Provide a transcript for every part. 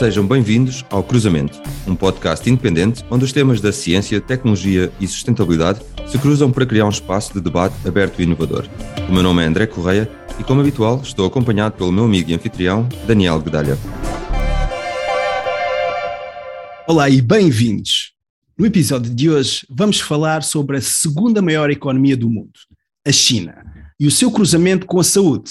Sejam bem-vindos ao Cruzamento, um podcast independente onde os temas da ciência, tecnologia e sustentabilidade se cruzam para criar um espaço de debate aberto e inovador. O meu nome é André Correia e, como habitual, estou acompanhado pelo meu amigo e anfitrião, Daniel Guedalha. Olá e bem-vindos! No episódio de hoje vamos falar sobre a segunda maior economia do mundo, a China, e o seu cruzamento com a saúde.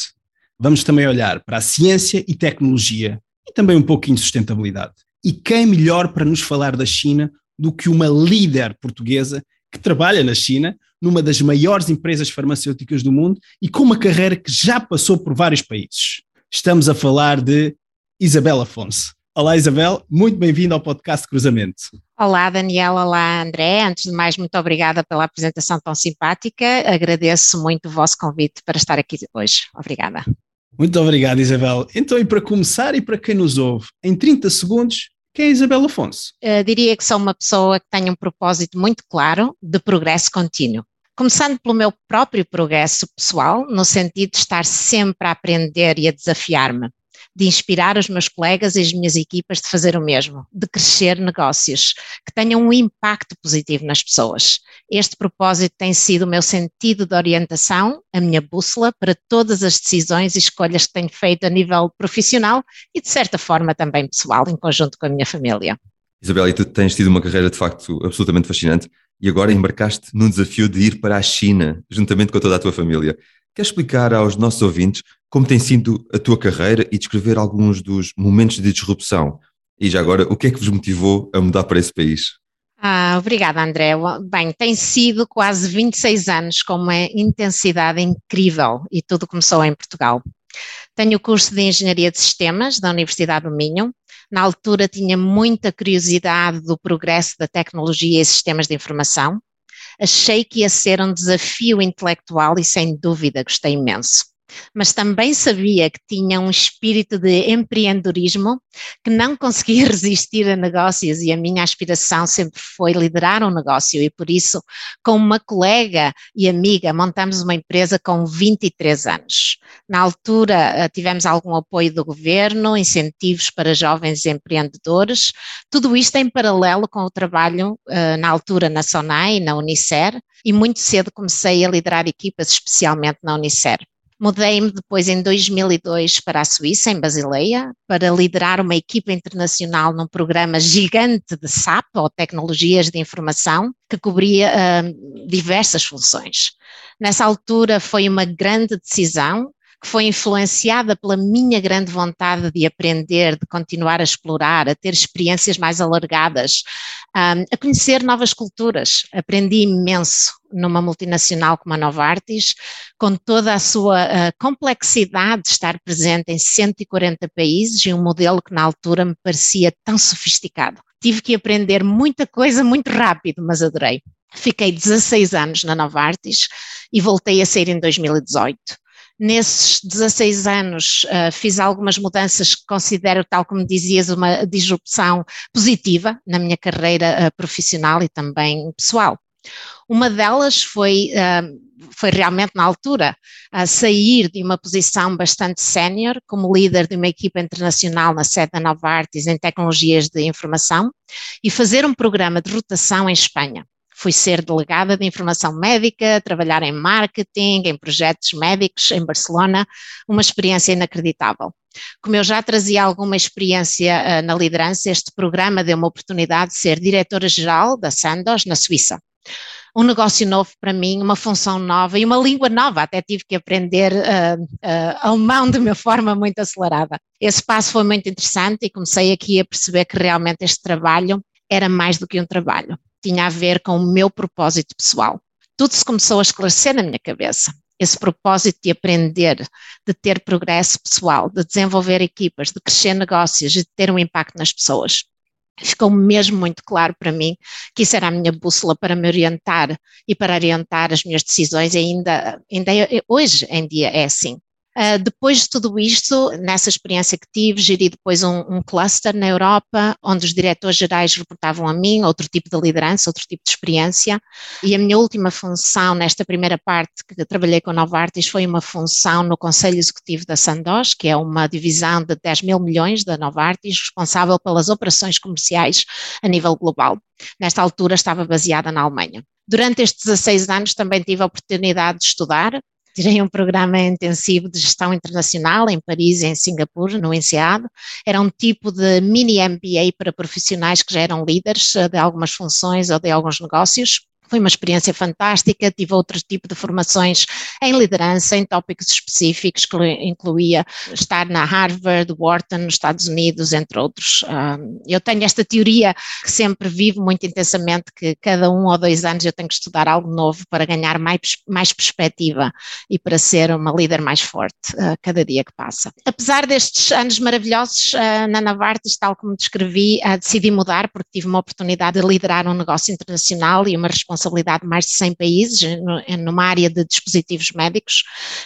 Vamos também olhar para a ciência e tecnologia e também um pouquinho de sustentabilidade. E quem melhor para nos falar da China do que uma líder portuguesa que trabalha na China, numa das maiores empresas farmacêuticas do mundo e com uma carreira que já passou por vários países. Estamos a falar de Isabel Afonso. Olá Isabel, muito bem-vinda ao podcast Cruzamento. Olá Daniel, olá André. Antes de mais, muito obrigada pela apresentação tão simpática. Agradeço muito o vosso convite para estar aqui hoje. Obrigada. Muito obrigado, Isabel. Então, e para começar, e para quem nos ouve, em 30 segundos, quem é Isabel Afonso? Uh, diria que sou uma pessoa que tem um propósito muito claro de progresso contínuo. Começando pelo meu próprio progresso pessoal, no sentido de estar sempre a aprender e a desafiar-me de inspirar os meus colegas e as minhas equipas de fazer o mesmo, de crescer negócios que tenham um impacto positivo nas pessoas. Este propósito tem sido o meu sentido de orientação, a minha bússola para todas as decisões e escolhas que tenho feito a nível profissional e, de certa forma, também pessoal, em conjunto com a minha família. Isabel, e tu tens tido uma carreira de facto absolutamente fascinante e agora embarcaste num desafio de ir para a China, juntamente com toda a tua família. Queres explicar aos nossos ouvintes como tem sido a tua carreira e descrever alguns dos momentos de disrupção? E já agora, o que é que vos motivou a mudar para esse país? Ah, obrigada, André. Bem, tem sido quase 26 anos com uma intensidade incrível e tudo começou em Portugal. Tenho o curso de Engenharia de Sistemas da Universidade do Minho. Na altura tinha muita curiosidade do progresso da tecnologia e sistemas de informação. Achei que ia ser um desafio intelectual e, sem dúvida, gostei imenso mas também sabia que tinha um espírito de empreendedorismo que não conseguia resistir a negócios e a minha aspiração sempre foi liderar um negócio e por isso, com uma colega e amiga, montamos uma empresa com 23 anos. Na altura eh, tivemos algum apoio do governo, incentivos para jovens empreendedores, tudo isto em paralelo com o trabalho eh, na altura na SONAI, na Unicer, e muito cedo comecei a liderar equipas, especialmente na Unicer. Mudei-me depois em 2002 para a Suíça, em Basileia, para liderar uma equipa internacional num programa gigante de SAP, ou Tecnologias de Informação, que cobria uh, diversas funções. Nessa altura foi uma grande decisão que foi influenciada pela minha grande vontade de aprender, de continuar a explorar, a ter experiências mais alargadas, um, a conhecer novas culturas. Aprendi imenso numa multinacional como a Novartis, com toda a sua uh, complexidade de estar presente em 140 países e um modelo que na altura me parecia tão sofisticado. Tive que aprender muita coisa muito rápido, mas adorei. Fiquei 16 anos na Novartis e voltei a sair em 2018. Nesses 16 anos uh, fiz algumas mudanças que considero, tal como dizias, uma disrupção positiva na minha carreira uh, profissional e também pessoal. Uma delas foi, uh, foi realmente na altura sair de uma posição bastante sénior como líder de uma equipa internacional na sede da Novartis em tecnologias de informação e fazer um programa de rotação em Espanha fui ser delegada de informação médica, trabalhar em marketing, em projetos médicos em Barcelona, uma experiência inacreditável. Como eu já trazia alguma experiência uh, na liderança, este programa deu uma oportunidade de ser diretora-geral da Sandoz, na Suíça. Um negócio novo para mim, uma função nova e uma língua nova, até tive que aprender uh, uh, alemão de uma forma muito acelerada. Esse passo foi muito interessante e comecei aqui a perceber que realmente este trabalho era mais do que um trabalho tinha a ver com o meu propósito pessoal. Tudo se começou a esclarecer na minha cabeça. Esse propósito de aprender, de ter progresso pessoal, de desenvolver equipas, de crescer negócios e de ter um impacto nas pessoas. Ficou mesmo muito claro para mim que isso era a minha bússola para me orientar e para orientar as minhas decisões, e ainda, ainda é, hoje em dia é assim. Uh, depois de tudo isto, nessa experiência que tive, geri depois um, um cluster na Europa, onde os diretores gerais reportavam a mim, outro tipo de liderança, outro tipo de experiência, e a minha última função nesta primeira parte que trabalhei com a Novartis foi uma função no Conselho Executivo da Sandoz, que é uma divisão de 10 mil milhões da Novartis, responsável pelas operações comerciais a nível global. Nesta altura estava baseada na Alemanha. Durante estes 16 anos também tive a oportunidade de estudar, tirei um programa intensivo de gestão internacional em Paris em Singapura, no INSEAD. Era um tipo de mini MBA para profissionais que já eram líderes de algumas funções ou de alguns negócios. Foi uma experiência fantástica, tive outro tipo de formações em liderança, em tópicos específicos, que incluía estar na Harvard, Wharton, nos Estados Unidos, entre outros. Eu tenho esta teoria que sempre vivo muito intensamente, que cada um ou dois anos eu tenho que estudar algo novo para ganhar mais, mais perspectiva e para ser uma líder mais forte uh, cada dia que passa. Apesar destes anos maravilhosos uh, na Navartis, tal como descrevi, uh, decidi mudar porque tive uma oportunidade de liderar um negócio internacional e uma responsabilidade responsabilidade de mais de 100 países, numa área de dispositivos médicos,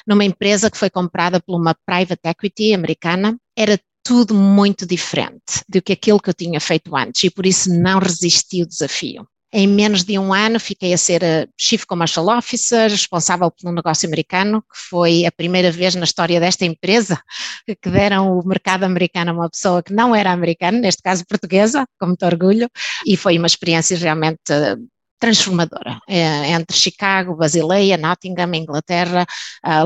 numa empresa que foi comprada por uma private equity americana. Era tudo muito diferente do que aquilo que eu tinha feito antes e por isso não resisti ao desafio. Em menos de um ano fiquei a ser Chief Commercial Officer, responsável pelo negócio americano, que foi a primeira vez na história desta empresa que deram o mercado americano a uma pessoa que não era americana, neste caso portuguesa, com muito orgulho, e foi uma experiência realmente transformadora. É, entre Chicago, Basileia, Nottingham, Inglaterra,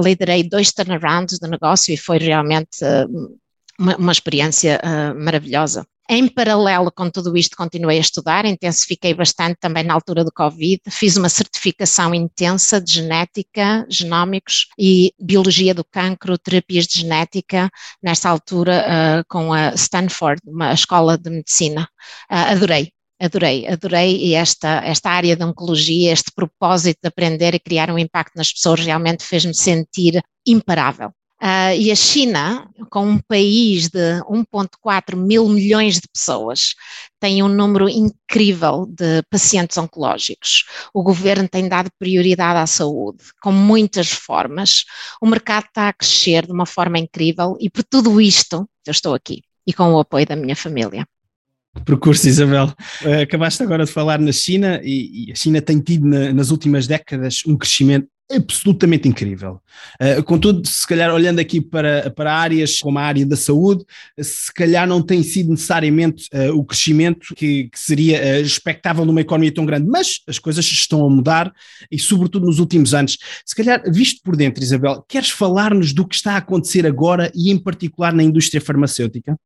liderei dois turnarounds do negócio e foi realmente uh, uma, experiência maravilhosa. Em paralelo com tudo isto, continuei a estudar, intensifiquei bastante também na altura do Covid, fiz uma certificação intensa de genética, genómicos e biologia do cancro, terapias de genética, nesta altura uh, com a Stanford, uma escola de medicina. Uh, adorei, Adorei, adorei esta, esta área de oncologia, este propósito de aprender e criar um impacto nas pessoas realmente fez-me sentir imparável. Uh, e a China, com um país de 1,4 mil milhões de pessoas, tem um número incrível de pacientes oncológicos. O governo tem dado prioridade à saúde, com muitas formas. O mercado está a crescer de uma forma incrível e por tudo isto eu estou aqui e com o apoio da minha família percurso, Isabel. Uh, acabaste agora de falar na China e, e a China tem tido na, nas últimas décadas um crescimento absolutamente incrível. Uh, contudo, se calhar olhando aqui para, para áreas como a área da saúde, se calhar não tem sido necessariamente uh, o crescimento que, que seria uh, expectável numa economia tão grande, mas as coisas estão a mudar e sobretudo nos últimos anos. Se calhar, visto por dentro, Isabel, queres falar-nos do que está a acontecer agora e em particular na indústria farmacêutica?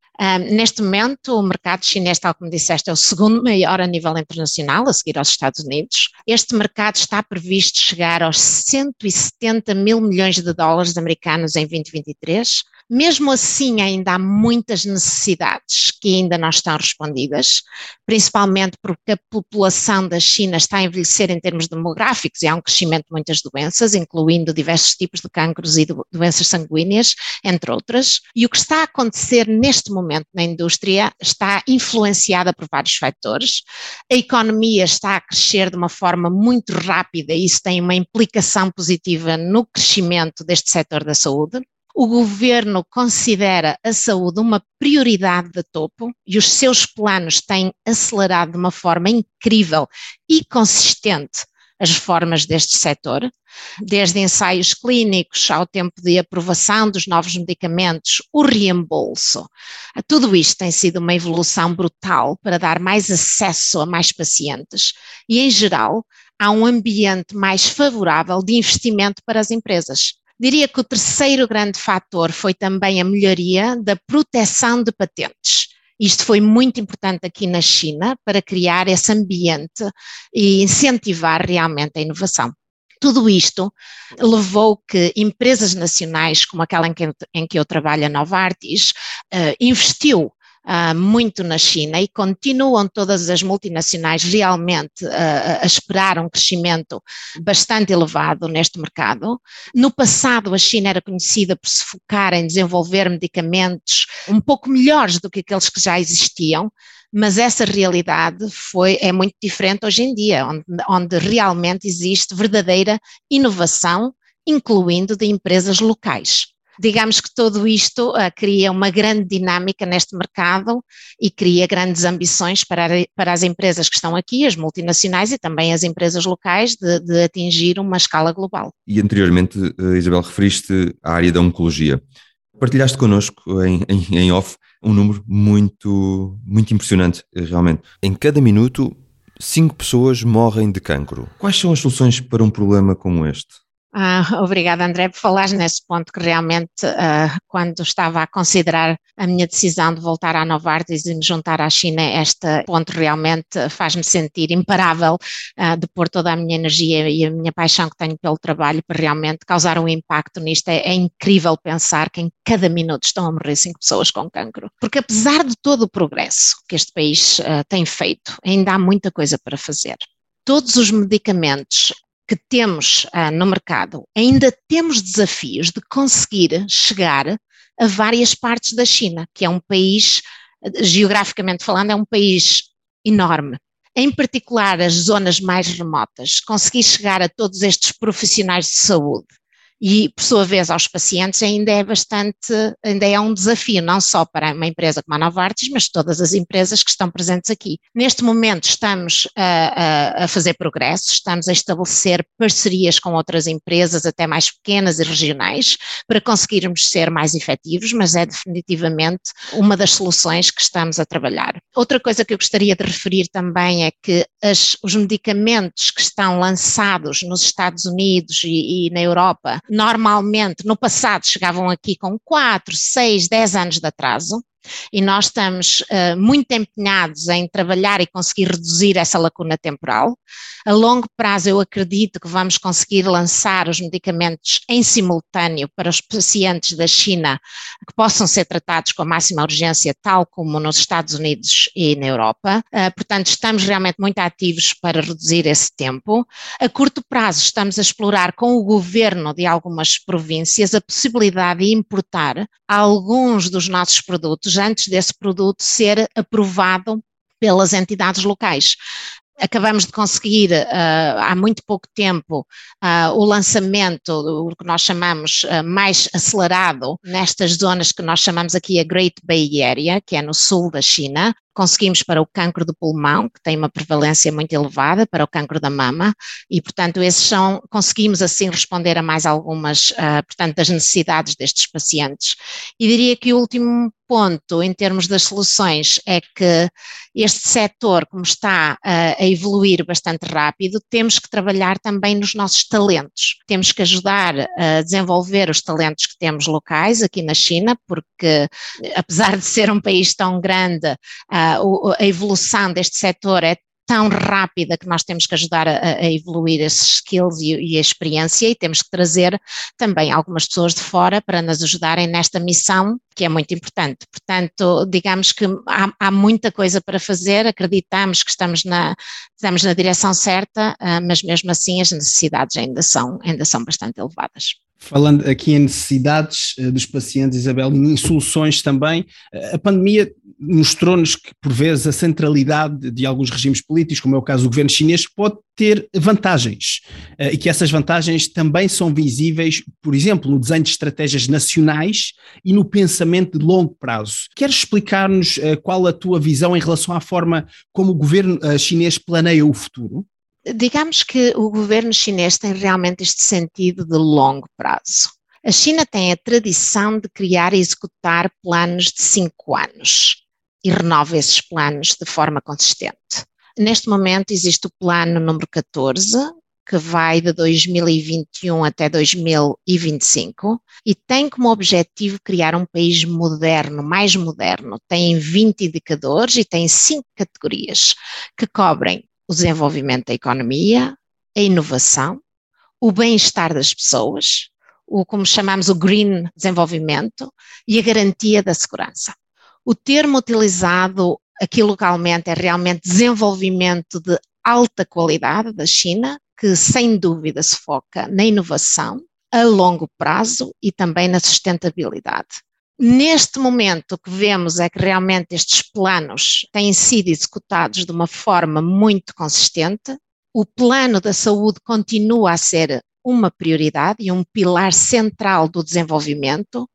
neste momento, o mercado chinês, tal como disseste, é o segundo maior a nível internacional, a seguir aos Estados Unidos. Este mercado está previsto chegar aos 170 mil milhões de dólares americanos em 2023. Mesmo assim, ainda há muitas necessidades que ainda não estão respondidas, principalmente porque a população da China está a envelhecer em termos demográficos e há um crescimento de muitas doenças, incluindo diversos tipos de cancros e doenças sanguíneas, entre outras. E o que está a acontecer neste momento na indústria está influenciada por vários fatores. A economia está a crescer de uma forma muito rápida e isso tem uma implicação positiva no crescimento deste setor da saúde. O governo considera a saúde uma prioridade de topo e os seus planos têm acelerado de uma forma incrível e consistente as reformas deste setor, desde ensaios clínicos ao tempo de aprovação dos novos medicamentos, o reembolso. Tudo isto tem sido uma evolução brutal para dar mais acesso a mais pacientes e, em geral, há um ambiente mais favorável de investimento para as empresas. Diria que o terceiro grande fator foi também a melhoria da proteção de patentes. Isto foi muito importante aqui na China para criar esse ambiente e incentivar realmente a inovação. Tudo isto levou que empresas nacionais, como aquela em que, em que eu trabalho, a Novartis, uh, investiu uh, muito na China e continuam todas as multinacionais realmente uh, a esperar um crescimento bastante elevado neste mercado. No passado, a China era conhecida por se focar em desenvolver medicamentos um pouco melhores do que aqueles que já existiam, mas essa realidade foi, é muito diferente hoje em dia, onde, onde realmente existe verdadeira inovação, incluindo de empresas locais. Digamos que tudo isto uh, cria uma grande dinâmica neste mercado e cria grandes ambições para, para as empresas que estão aqui, as multinacionais e também as empresas locais, de, de atingir uma escala global. E anteriormente, uh, Isabel, referiste à área da oncologia. Partilhaste connosco em, em, em off um número muito, muito impressionante, realmente. Em cada minuto, cinco pessoas morrem de cancro. Quais são as soluções para um problema como este? Ah, obrigada, André, por falares nesse ponto que realmente, ah, quando estava a considerar a minha decisão de voltar à Novartis e me juntar à China, este ponto realmente faz-me sentir imparável ah, de pôr toda a minha energia e a minha paixão que tenho pelo trabalho para realmente causar um impacto nisto. É, é incrível pensar que em cada minuto estão a morrer cinco pessoas com cancro. Porque apesar de todo o progresso que este país ah, tem feito, ainda há muita coisa para fazer todos os medicamentos que temos uh, no mercado, ainda temos desafios de conseguir chegar a várias partes da China, que é um país, geograficamente falando, é um país enorme. Em particular, as zonas mais remotas, conseguir chegar a todos estes profissionais de saúde e, por sua vez, aos pacientes ainda é bastante, ainda é um desafio, não só para uma empresa como a Novartis, mas todas as empresas que estão presentes aqui. Neste momento estamos a, a, a fazer progresso, estamos a estabelecer parcerias com outras empresas, até mais pequenas e regionais, para conseguirmos ser mais efetivos, mas é definitivamente uma das soluções que estamos a trabalhar. Outra coisa que eu gostaria de referir também é que as, os medicamentos que estão lançados nos Estados Unidos e, e na Europa normalmente no passado chegavam aqui com 4, 6, 10 anos de atraso, e nós estamos uh, muito empenhados em trabalhar e conseguir reduzir essa lacuna temporal. A longo prazo, eu acredito que vamos conseguir lançar os medicamentos em simultâneo para os pacientes da China que possam ser tratados com a máxima urgência, tal como nos Estados Unidos e na Europa. Uh, portanto, estamos realmente muito ativos para reduzir esse tempo. A curto prazo, estamos a explorar com o governo de algumas províncias a possibilidade de importar alguns dos nossos produtos antes desse produto ser aprovado pelas entidades locais. Acabamos de conseguir uh, há muito pouco tempo uh, o lançamento, o que nós chamamos uh, mais acelerado, nestas zonas que nós chamamos aqui a Great Bay Area, que é no sul da China, conseguimos para o cancro do pulmão, que tem uma prevalência muito elevada, para o cancro da mama, e, portanto, esses são, conseguimos assim responder a mais algumas, uh, portanto, das necessidades destes pacientes. E diria que o último ponto, em termos das soluções, é que este setor, como está uh, a evoluir bastante rápido, temos que trabalhar também nos nossos talentos. Temos que ajudar a desenvolver os talentos que temos locais aqui na China, porque, apesar de ser um país tão grande, uh, a evolução deste setor é tão rápida que nós temos que ajudar a, a evoluir esses skills e, e, a experiência e temos que trazer também algumas pessoas de fora para nos ajudarem nesta missão que é muito importante. Portanto, digamos que há, há muita coisa para fazer, acreditamos que estamos na, estamos na direção certa, ah, mas mesmo assim as necessidades ainda são, ainda são bastante elevadas. Falando aqui em necessidades uh, dos pacientes, Isabel, e em soluções também, uh, a pandemia mostrou-nos que, por vezes, a centralidade de alguns regimes políticos, como é o caso do governo chinês, pode ter vantagens uh, e que essas vantagens também são visíveis, por exemplo, no desenho de estratégias nacionais e no pensamento de longo prazo. Queres explicar-nos qual a tua visão em relação à forma como o governo chinês planeia o futuro? Digamos que o governo chinês tem realmente este sentido de longo prazo. A China tem a tradição de criar e executar planos de cinco anos e renova esses planos de forma consistente. Neste momento existe o plano número 14, que vai de 2021 até 2025 e tem como objetivo criar um país moderno, mais moderno. Tem 20 indicadores e tem cinco categorias que cobrem o desenvolvimento da economia, a inovação, o bem-estar das pessoas, o como chamamos o green desenvolvimento e a garantia da segurança. O termo utilizado aqui localmente é realmente desenvolvimento de alta qualidade da China, que sem dúvida se foca na inovação a longo prazo e também na sustentabilidade. Neste momento, o que vemos é que realmente estes planos têm sido executados de uma forma muito consistente. O plano da saúde continua a ser uma prioridade e um pilar central do desenvolvimento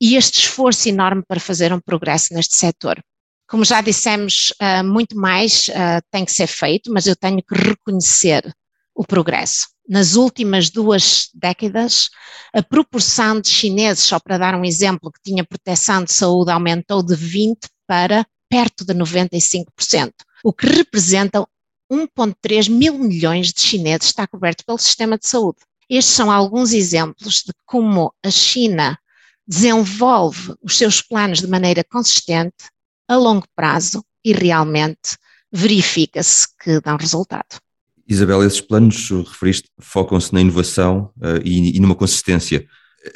e este esforço enorme para fazer um progresso neste setor. Como já dissemos, uh, muito mais uh, tem que ser feito, mas eu tenho que reconhecer o progresso. Nas últimas duas décadas, a proporção de chineses, só para dar um exemplo, que tinha proteção de saúde aumentou de 20% para perto de 95%, o que representa 1,3 mil milhões de chineses está coberto pelo sistema de saúde. Estes são alguns exemplos de como a China desenvolve os seus planos de maneira consistente, a longo prazo e realmente verifica-se que dão resultado. Isabel, esses planos, referiste, focam-se na inovação uh, e, e numa consistência.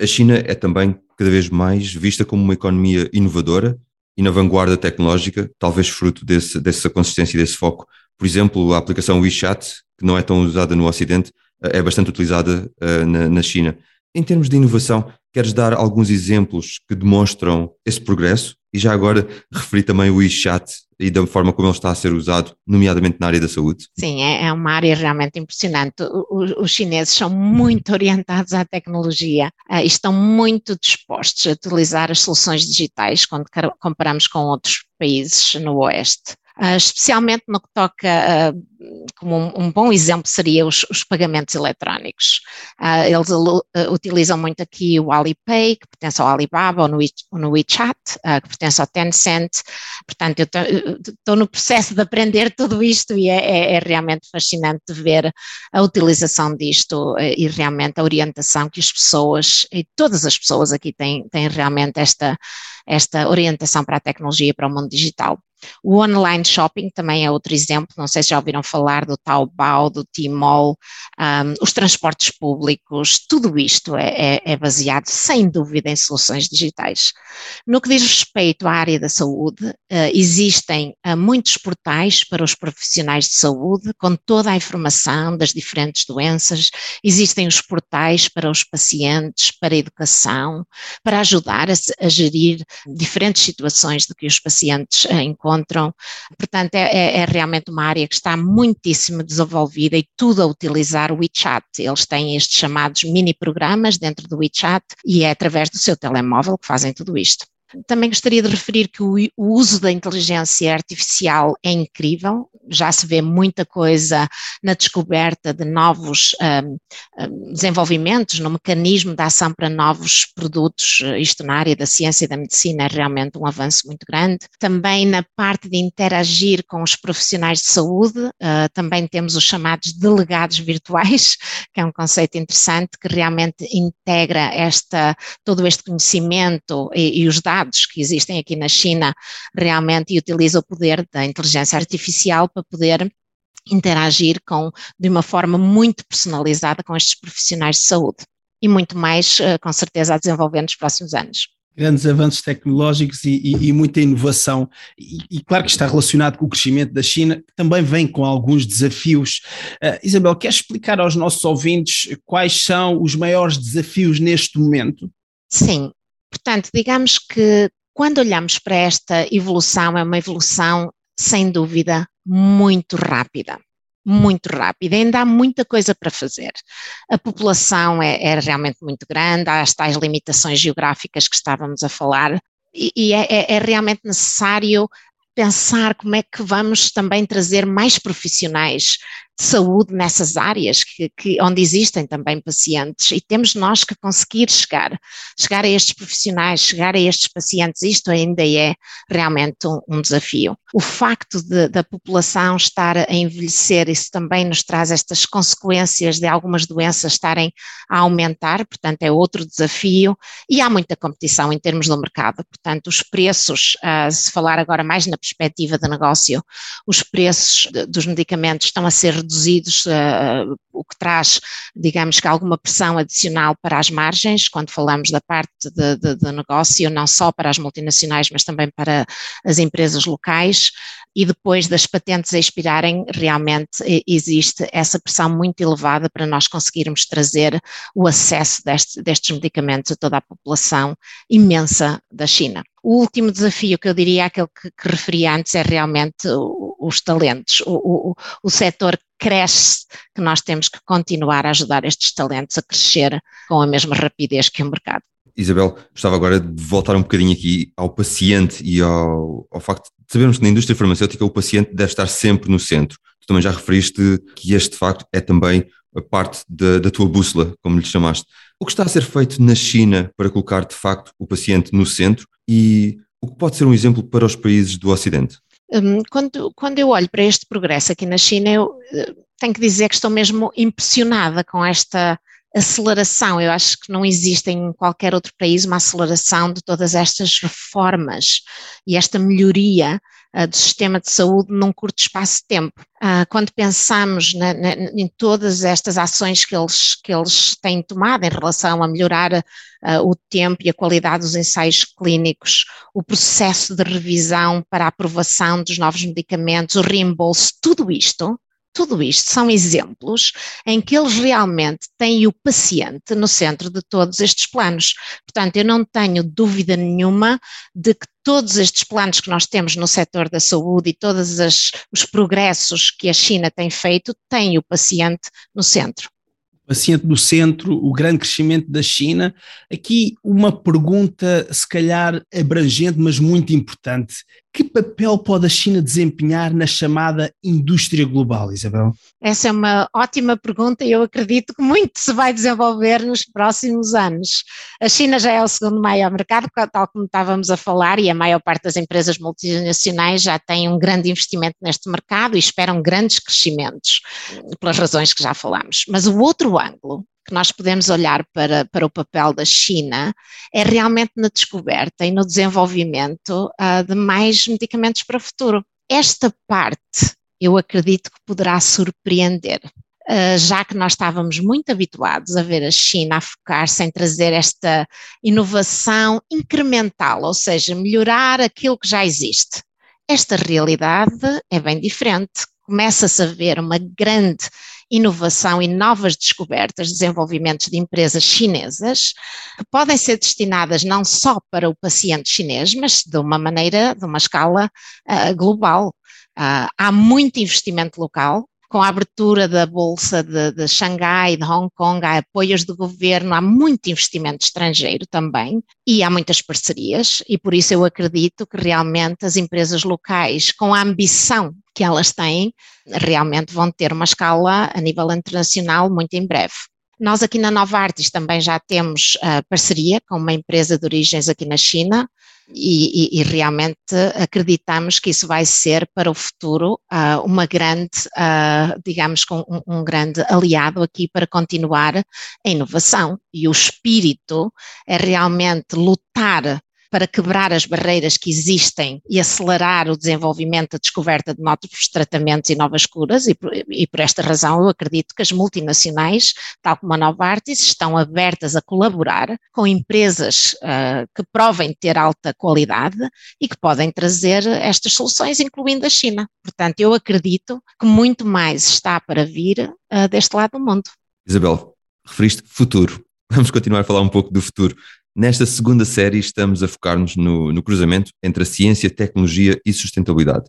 A China é também cada vez mais vista como uma economia inovadora e na vanguarda tecnológica, talvez fruto desse, dessa consistência e desse foco. Por exemplo, a aplicação WeChat, que não é tão usada no Ocidente, uh, é bastante utilizada uh, na, na China. Em termos de inovação, queres dar alguns exemplos que demonstram esse progresso? E já agora referi também o WeChat e da forma como ele está a ser usado, nomeadamente na área da saúde. Sim, é, é uma área realmente impressionante. os chineses são muito orientados à tecnologia uh, e estão muito dispostos a utilizar as soluções digitais quando comparamos com outros países no Oeste. Uh, especialmente no que toca, uh, como um, um, bom exemplo seria os, os pagamentos eletrónicos. Uh, eles utilizam muito aqui o Alipay, que pertence ao Alibaba, ou no, ou no WeChat, que pertence ao Tencent. Portanto, eu estou no processo de aprender tudo isto e é, é, é, realmente fascinante ver a utilização disto e realmente a orientação que as pessoas, e todas as pessoas aqui têm, têm realmente esta, esta orientação para a tecnologia, para o mundo digital. O online shopping também é outro exemplo, não sei se já ouviram falar do Taobao, do Tmall, um, os transportes públicos, tudo isto é, é, é, baseado, sem dúvida, em soluções digitais. No que diz respeito à área da saúde, uh, existem uh, muitos portais para os profissionais de saúde, com toda a informação das diferentes doenças, existem os portais para os pacientes, para a educação, para ajudar a, a gerir diferentes situações de que os pacientes encontram encontram. Portanto, é, é, é, realmente uma área que está muitíssimo desenvolvida e tudo a utilizar o WeChat. Eles têm estes chamados mini programas dentro do WeChat e é através do seu telemóvel que fazem tudo isto. Também gostaria de referir que o, uso da inteligência artificial é incrível, já se vê muita coisa na descoberta de novos um, um, desenvolvimentos, no mecanismo de ação para novos produtos, isto na área da ciência e da medicina é realmente um avanço muito grande. Também na parte de interagir com os profissionais de saúde, uh, também temos os chamados delegados virtuais, que é um conceito interessante que realmente integra esta, todo este conhecimento e, e os dados que existem aqui na China realmente e utiliza o poder da inteligência artificial para poder interagir com, de uma forma muito personalizada com estes profissionais de saúde. E muito mais, eh, com certeza, a desenvolver nos próximos anos grandes avanços tecnológicos e, e, e muita inovação. E, e, claro que está relacionado com o crescimento da China, que também vem com alguns desafios. Uh, Isabel, quer explicar aos nossos ouvintes quais são os maiores desafios neste momento? Sim, portanto, digamos que quando olhamos para esta evolução, é uma evolução sem dúvida, muito rápida. Muito rápida, ainda há muita coisa para fazer. A população é, é realmente muito grande, há as tais limitações geográficas que estávamos a falar, e, e é, é, é realmente necessário pensar como é que vamos também trazer mais profissionais de saúde nessas áreas que, que, onde existem também pacientes e temos nós que conseguir chegar, chegar a estes profissionais, chegar a estes pacientes, isto ainda é realmente um, um desafio. O facto de, da população estar a envelhecer, isso também nos traz estas consequências de algumas doenças estarem a aumentar, portanto é outro desafio e há muita competição em termos do mercado, portanto os preços, uh, se falar agora mais na perspectiva de negócio, os preços de, dos medicamentos estão a ser reduzidos, uh, o que traz, digamos que alguma pressão adicional para as margens, quando falamos da parte de, de, de negócio, não só para as multinacionais, mas também para as empresas locais e depois das patentes expirarem, realmente existe essa pressão muito elevada para nós conseguirmos trazer o acesso deste, destes medicamentos a toda a população imensa da China. O último desafio que eu diria, aquele que, que referi antes, é realmente os talentos. O, o, o setor cresce, que nós temos que continuar a ajudar estes talentos a crescer com a mesma rapidez que o mercado. Isabel, gostava agora de voltar um bocadinho aqui ao paciente e ao, ao facto de sabermos que na indústria farmacêutica o paciente deve estar sempre no centro. Tu também já referiste que este facto é também a parte da, da tua bússola, como lhe chamaste. O que está a ser feito na China para colocar de facto o paciente no centro e o que pode ser um exemplo para os países do Ocidente? Hum, quando, quando eu olho para este progresso aqui na China, eu eh, tenho que dizer que estou mesmo impressionada com esta aceleração. Eu acho que não existe em qualquer outro país uma aceleração de todas estas reformas e esta melhoria uh, do sistema de saúde num curto espaço de tempo. Uh, quando pensamos na, na, em todas estas ações que eles, que eles têm tomado em relação a melhorar uh, o tempo e a qualidade dos ensaios clínicos, o processo de revisão para a aprovação dos novos medicamentos, o reembolso, tudo isto tudo isto são exemplos em que eles realmente têm o paciente no centro de todos estes planos. Portanto, eu não tenho dúvida nenhuma de que todos estes planos que nós temos no setor da saúde e todos as, os progressos que a China tem feito têm o paciente no centro paciente no centro, o grande crescimento da China. Aqui uma pergunta, se calhar abrangente, mas muito importante. Que papel pode a China desempenhar na chamada indústria global, Isabel? Essa é uma ótima pergunta e eu acredito que muito se vai desenvolver nos próximos anos. A China já é o segundo maior mercado, tal como estávamos a falar, e a maior parte das empresas multinacionais já tem um grande investimento neste mercado e esperam grandes crescimentos, pelas razões que já falamos. Mas o outro ângulo que nós podemos olhar para, para o papel da China é realmente na descoberta e no desenvolvimento uh, de mais medicamentos para o futuro. Esta parte eu acredito que poderá surpreender. Uh, já que nós estávamos muito habituados a ver a China a focar-se em trazer esta inovação incremental, ou seja, melhorar aquilo que já existe. Esta realidade é bem diferente. Começa-se a ver uma grande inovação e novas descobertas, desenvolvimentos de empresas chinesas, que podem ser destinadas não só para o paciente chinês, mas de uma maneira, de uma escala uh, global. Uh, há muito investimento local, com a abertura da Bolsa de, de Xangai, de Hong Kong, há apoios do governo, há muito investimento estrangeiro também e há muitas parcerias, e por isso eu acredito que realmente as empresas locais, com a ambição que elas têm, realmente vão ter uma escala a nível internacional muito em breve. Nós aqui na Nova Artis também já temos uh, parceria com uma empresa de origens aqui na China, e, e, e, realmente acreditamos que isso vai ser para o futuro uh, uma grande, uh, digamos, um, um, grande aliado aqui para continuar a inovação. E o espírito é realmente lutar para quebrar as barreiras que existem e acelerar o desenvolvimento, a descoberta de novos tratamentos e novas curas, e por, e por esta razão eu acredito que as multinacionais, tal como a Novartis, estão abertas a colaborar com empresas uh, que provem ter alta qualidade e que podem trazer estas soluções, incluindo a China. Portanto, eu acredito que muito mais está para vir uh, deste lado do mundo. Isabel, referiste futuro. Vamos continuar a falar um pouco do futuro. Nesta segunda série, estamos a focar-nos no, no, cruzamento entre a ciência, tecnologia e sustentabilidade.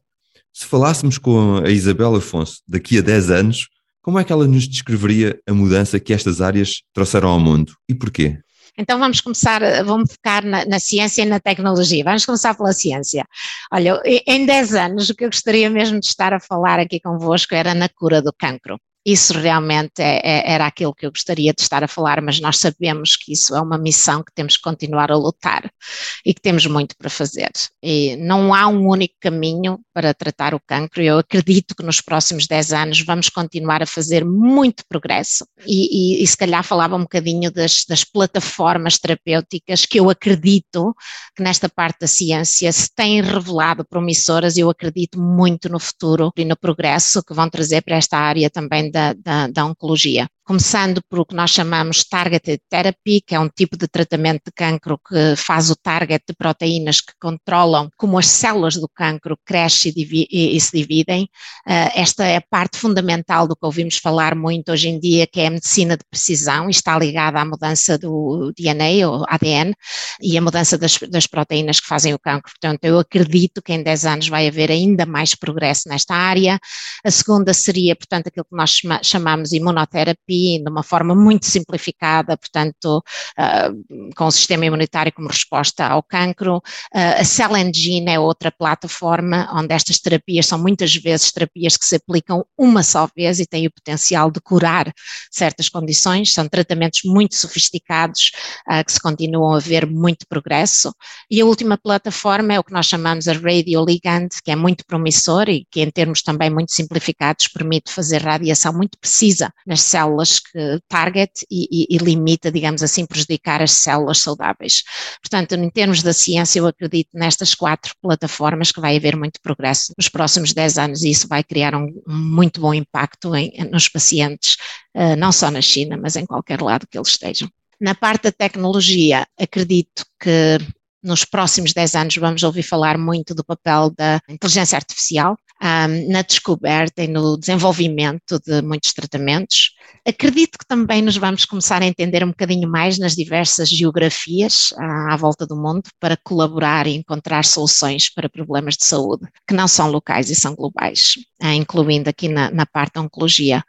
Se falássemos com a Isabel Afonso daqui a 10 anos, como é que ela nos descreveria a mudança que estas áreas trouxeram ao mundo e porquê? Então vamos começar, vamos focar na, na, ciência e na tecnologia. Vamos começar pela ciência. Olha, em 10 anos o que eu gostaria mesmo de estar a falar aqui convosco era na cura do cancro isso realmente é, é, era aquilo que eu gostaria de estar a falar, mas nós sabemos que isso é uma missão que temos que continuar a lutar e que temos muito para fazer. E não há um único caminho para tratar o cancro. Eu acredito que nos próximos 10 anos vamos continuar a fazer muito progresso e, e, e se calhar falava um bocadinho das, das plataformas terapêuticas que eu acredito que nesta parte da ciência se têm revelado promissoras e eu acredito muito no futuro e no progresso que vão trazer para esta área também da, da, da oncologia. Começando por o que nós chamamos Targeted Therapy, que é um tipo de tratamento de cancro que faz o target de proteínas que controlam como as células do cancro crescem e, se dividem. Uh, esta é a parte fundamental do que ouvimos falar muito hoje em dia, que é a medicina de precisão, e está ligada à mudança do DNA ou ADN e a mudança das, das proteínas que fazem o cancro. Portanto, eu acredito que em 10 anos vai haver ainda mais progresso nesta área. A segunda seria, portanto, aquilo que nós chamamos imunoterapia, de uma forma muito simplificada, portanto, uh, com o sistema imunitário como resposta ao cancro. Uh, a Cell Engine é outra plataforma onde estas terapias são muitas vezes terapias que se aplicam uma só vez e têm o potencial de curar certas condições. São tratamentos muito sofisticados uh, que se continuam a ver muito progresso. E a última plataforma é o que nós chamamos a Radioligand, que é muito promissor e que, em termos também muito simplificados, permite fazer radiação muito precisa nas células que target e, e, e limita, digamos assim, prejudicar as células saudáveis. Portanto, em termos da ciência, eu acredito nestas quatro plataformas que vai haver muito progresso nos próximos 10 anos e isso vai criar um, muito bom impacto em, nos pacientes, uh, não só na China, mas em qualquer lado que eles estejam. Na parte da tecnologia, acredito que nos próximos 10 anos vamos ouvir falar muito do papel da inteligência artificial um, na descoberta e no desenvolvimento de muitos tratamentos. Acredito que também nos vamos começar a entender um bocadinho mais nas diversas geografias à, volta do mundo para colaborar e encontrar soluções para problemas de saúde que não são locais e são globais, incluindo aqui na, na parte da oncologia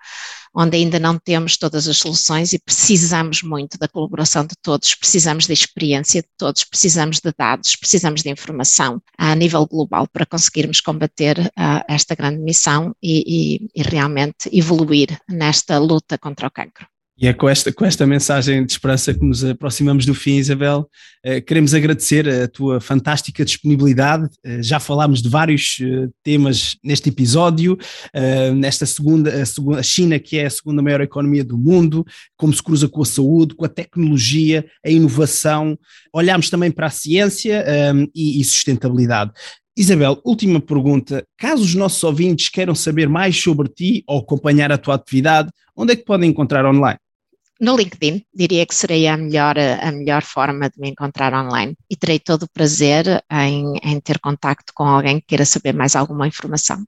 onde ainda não temos todas as soluções e precisamos muito da colaboração de todos, precisamos da experiência de todos, precisamos de dados, precisamos de informação a nível global para conseguirmos combater uh, esta grande missão e, e, e realmente evoluir nesta luta contra o cancro. E é com esta, com esta mensagem de esperança que nos aproximamos do fim, Isabel. Eh, queremos agradecer a tua fantástica disponibilidade. Eh, já falámos de vários eh, temas neste episódio. Nesta segunda, a, China, que é a segunda maior economia do mundo, como se cruza com a saúde, com a tecnologia, a inovação. Olhámos também para a ciência e, e sustentabilidade. Isabel, última pergunta. Caso os nossos ouvintes queiram saber mais sobre ti ou acompanhar a tua atividade, onde é que podem encontrar online? No LinkedIn, diria que seria a melhor, a melhor forma de me encontrar online e terei todo o prazer em, em ter contacto com alguém que queira saber mais alguma informação.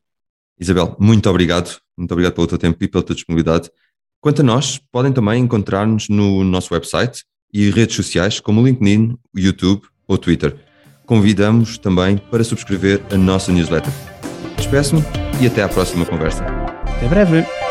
Isabel, muito obrigado, muito obrigado pelo teu tempo e pela tua disponibilidade. Quanto a nós, podem também encontrar-nos no nosso website e redes sociais como o LinkedIn, o YouTube ou Twitter. Convidamos também para subscrever a nossa newsletter. Despeço-me e até à próxima conversa. Até breve!